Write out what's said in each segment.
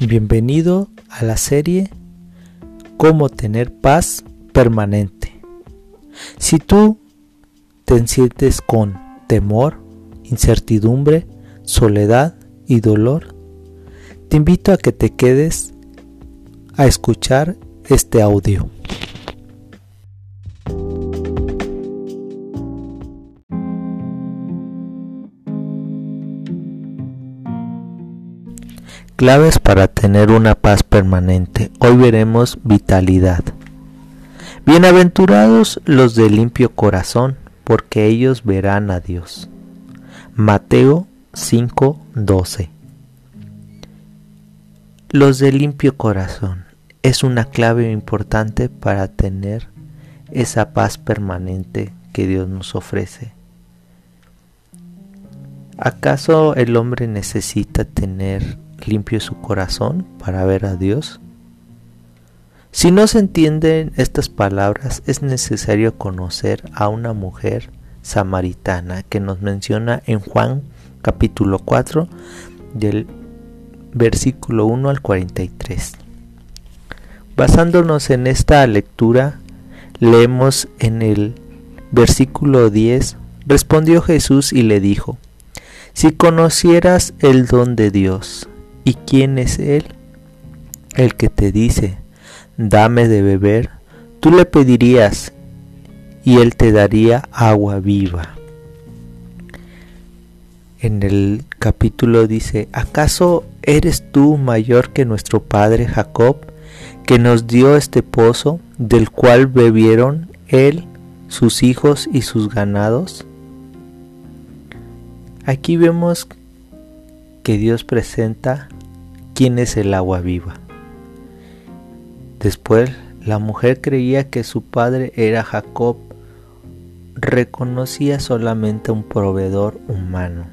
Bienvenido a la serie Cómo tener paz permanente. Si tú te sientes con temor, incertidumbre, soledad y dolor, te invito a que te quedes a escuchar este audio. Claves para tener una paz permanente. Hoy veremos vitalidad. Bienaventurados los de limpio corazón, porque ellos verán a Dios. Mateo 5:12 Los de limpio corazón es una clave importante para tener esa paz permanente que Dios nos ofrece. ¿Acaso el hombre necesita tener limpio su corazón para ver a Dios? Si no se entienden estas palabras, es necesario conocer a una mujer samaritana que nos menciona en Juan capítulo 4 del versículo 1 al 43. Basándonos en esta lectura, leemos en el versículo 10, respondió Jesús y le dijo, si conocieras el don de Dios ¿Y quién es Él? El que te dice, dame de beber, tú le pedirías y Él te daría agua viva. En el capítulo dice, ¿acaso eres tú mayor que nuestro padre Jacob, que nos dio este pozo, del cual bebieron él, sus hijos y sus ganados? Aquí vemos que Dios presenta quién es el agua viva. Después la mujer creía que su padre era Jacob, reconocía solamente un proveedor humano,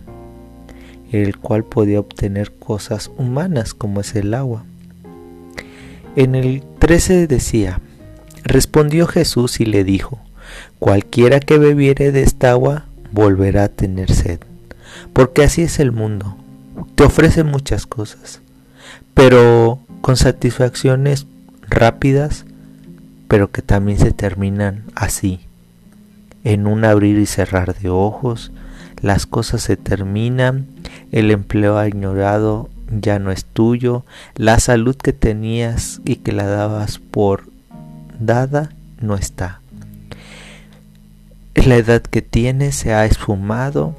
el cual podía obtener cosas humanas como es el agua. En el 13 decía, respondió Jesús y le dijo, cualquiera que bebiere de esta agua volverá a tener sed, porque así es el mundo, te ofrece muchas cosas, pero con satisfacciones rápidas, pero que también se terminan así, en un abrir y cerrar de ojos, las cosas se terminan, el empleo ignorado ya no es tuyo, la salud que tenías y que la dabas por dada no está. La edad que tienes se ha esfumado,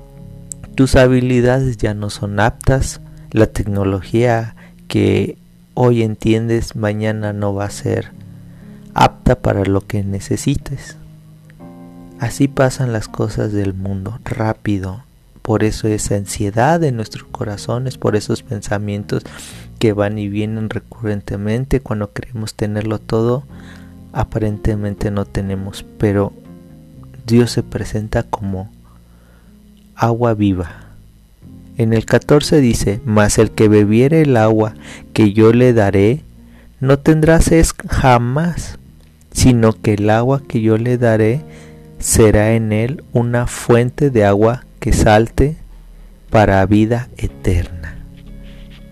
tus habilidades ya no son aptas, la tecnología que hoy entiendes mañana no va a ser apta para lo que necesites. Así pasan las cosas del mundo, rápido. Por eso esa ansiedad en nuestros corazones, por esos pensamientos que van y vienen recurrentemente cuando queremos tenerlo todo, aparentemente no tenemos, pero Dios se presenta como agua viva en el 14 dice, Mas el que bebiere el agua que yo le daré, no tendrá sed jamás, sino que el agua que yo le daré será en él una fuente de agua que salte para vida eterna.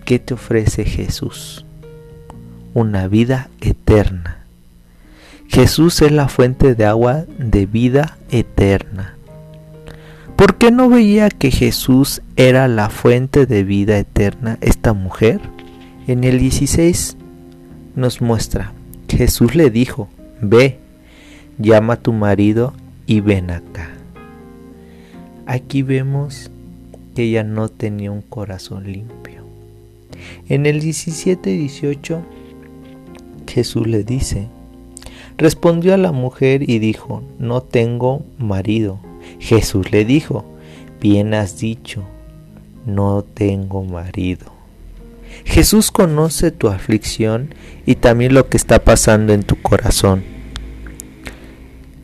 ¿Qué te ofrece Jesús? Una vida eterna. Jesús es la fuente de agua de vida eterna. ¿Por qué no veía que Jesús era la fuente de vida eterna esta mujer? En el 16 nos muestra, Jesús le dijo, ve, llama a tu marido y ven acá. Aquí vemos que ella no tenía un corazón limpio. En el 17 y 18 Jesús le dice, respondió a la mujer y dijo, no tengo marido. Jesús le dijo, bien has dicho, no tengo marido. Jesús conoce tu aflicción y también lo que está pasando en tu corazón.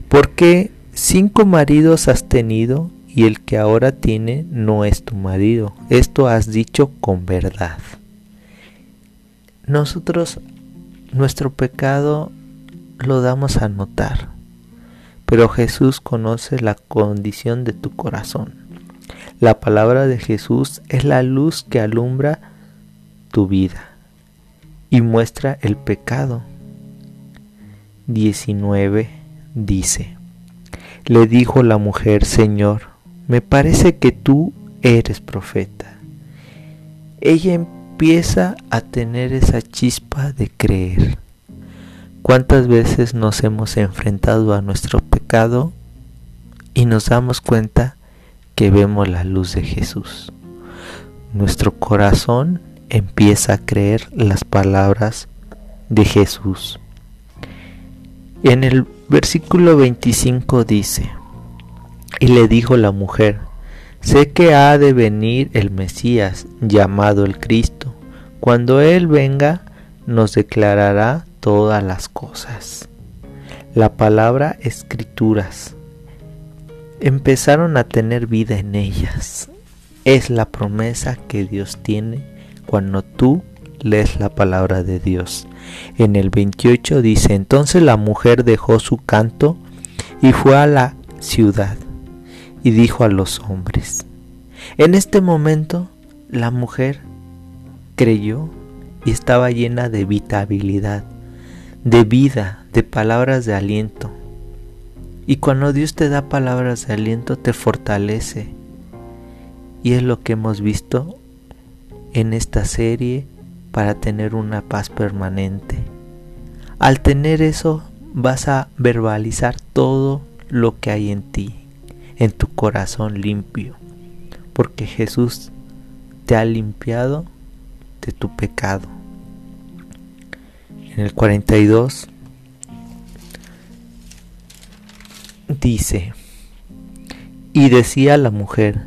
Porque cinco maridos has tenido y el que ahora tiene no es tu marido. Esto has dicho con verdad. Nosotros nuestro pecado lo damos a notar pero Jesús conoce la condición de tu corazón. La palabra de Jesús es la luz que alumbra tu vida. y muestra el pecado. 19 dice, le dijo la mujer, Señor, me parece que tú eres profeta. Ella empieza a tener esa chispa de creer. ¿Cuántas veces nos hemos enfrentado a nuestro pecado y nos damos cuenta que vemos la luz de Jesús? Nuestro corazón empieza a creer las palabras de Jesús. En el versículo 25 dice, y le dijo la mujer, sé que ha de venir el Mesías, llamado el Cristo. Cuando Él venga, nos declarará todas las cosas. La palabra escrituras empezaron a tener vida en ellas. Es la promesa que Dios tiene cuando tú lees la palabra de Dios. En el 28 dice, entonces la mujer dejó su canto y fue a la ciudad y dijo a los hombres, en este momento la mujer creyó y estaba llena de vitabilidad, de vida, de palabras de aliento. Y cuando Dios te da palabras de aliento, te fortalece. Y es lo que hemos visto en esta serie para tener una paz permanente. Al tener eso vas a verbalizar todo lo que hay en ti, en tu corazón limpio, porque Jesús te ha limpiado de tu pecado. En el 42 dice, y decía la mujer,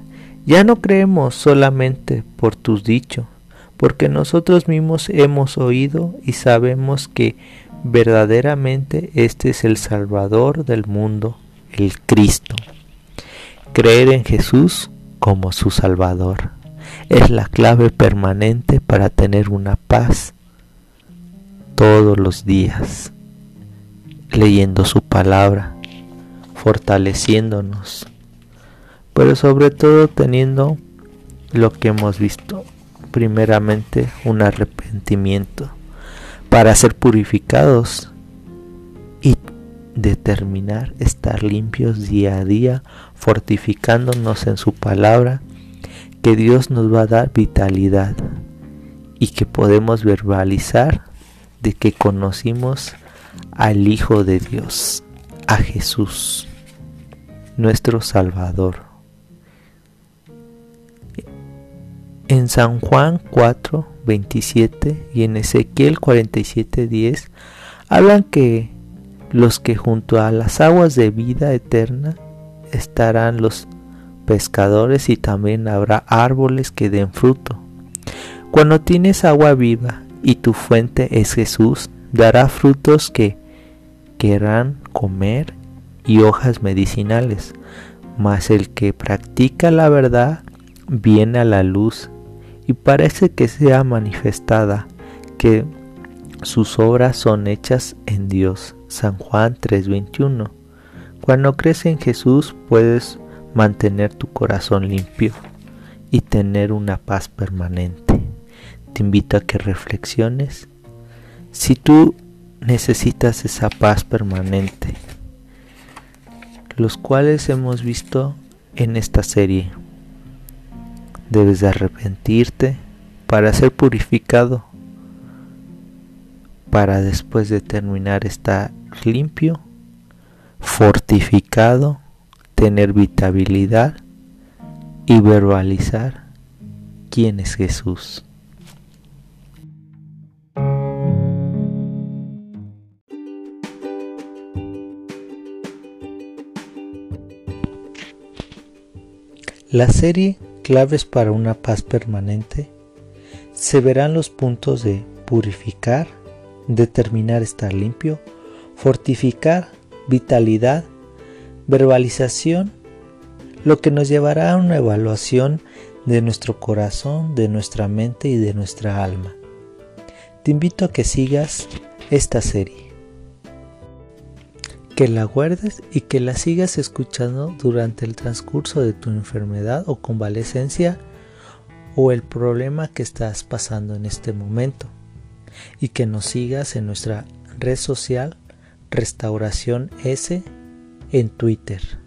ya no creemos solamente por tus dichos, porque nosotros mismos hemos oído y sabemos que verdaderamente este es el Salvador del mundo, el Cristo. Creer en Jesús como su Salvador es la clave permanente para tener una paz todos los días, leyendo su palabra, fortaleciéndonos pero sobre todo teniendo lo que hemos visto, primeramente un arrepentimiento para ser purificados y determinar estar limpios día a día, fortificándonos en su palabra, que Dios nos va a dar vitalidad y que podemos verbalizar de que conocimos al Hijo de Dios, a Jesús, nuestro Salvador. En San Juan 4, 27 y en Ezequiel 47, 10 hablan que los que junto a las aguas de vida eterna estarán los pescadores y también habrá árboles que den fruto. Cuando tienes agua viva y tu fuente es Jesús, dará frutos que querrán comer y hojas medicinales. Mas el que practica la verdad viene a la luz y parece que sea manifestada que sus obras son hechas en Dios. San Juan 3:21. Cuando crees en Jesús puedes mantener tu corazón limpio y tener una paz permanente. Te invito a que reflexiones si tú necesitas esa paz permanente, los cuales hemos visto en esta serie. Debes de arrepentirte para ser purificado, para después de terminar estar limpio, fortificado, tener vitabilidad y verbalizar quién es Jesús. La serie claves para una paz permanente, se verán los puntos de purificar, determinar estar limpio, fortificar, vitalidad, verbalización, lo que nos llevará a una evaluación de nuestro corazón, de nuestra mente y de nuestra alma. Te invito a que sigas esta serie que la guardes y que la sigas escuchando durante el transcurso de tu enfermedad o convalecencia o el problema que estás pasando en este momento. y que nos sigas en nuestra red social Restauración S en Twitter.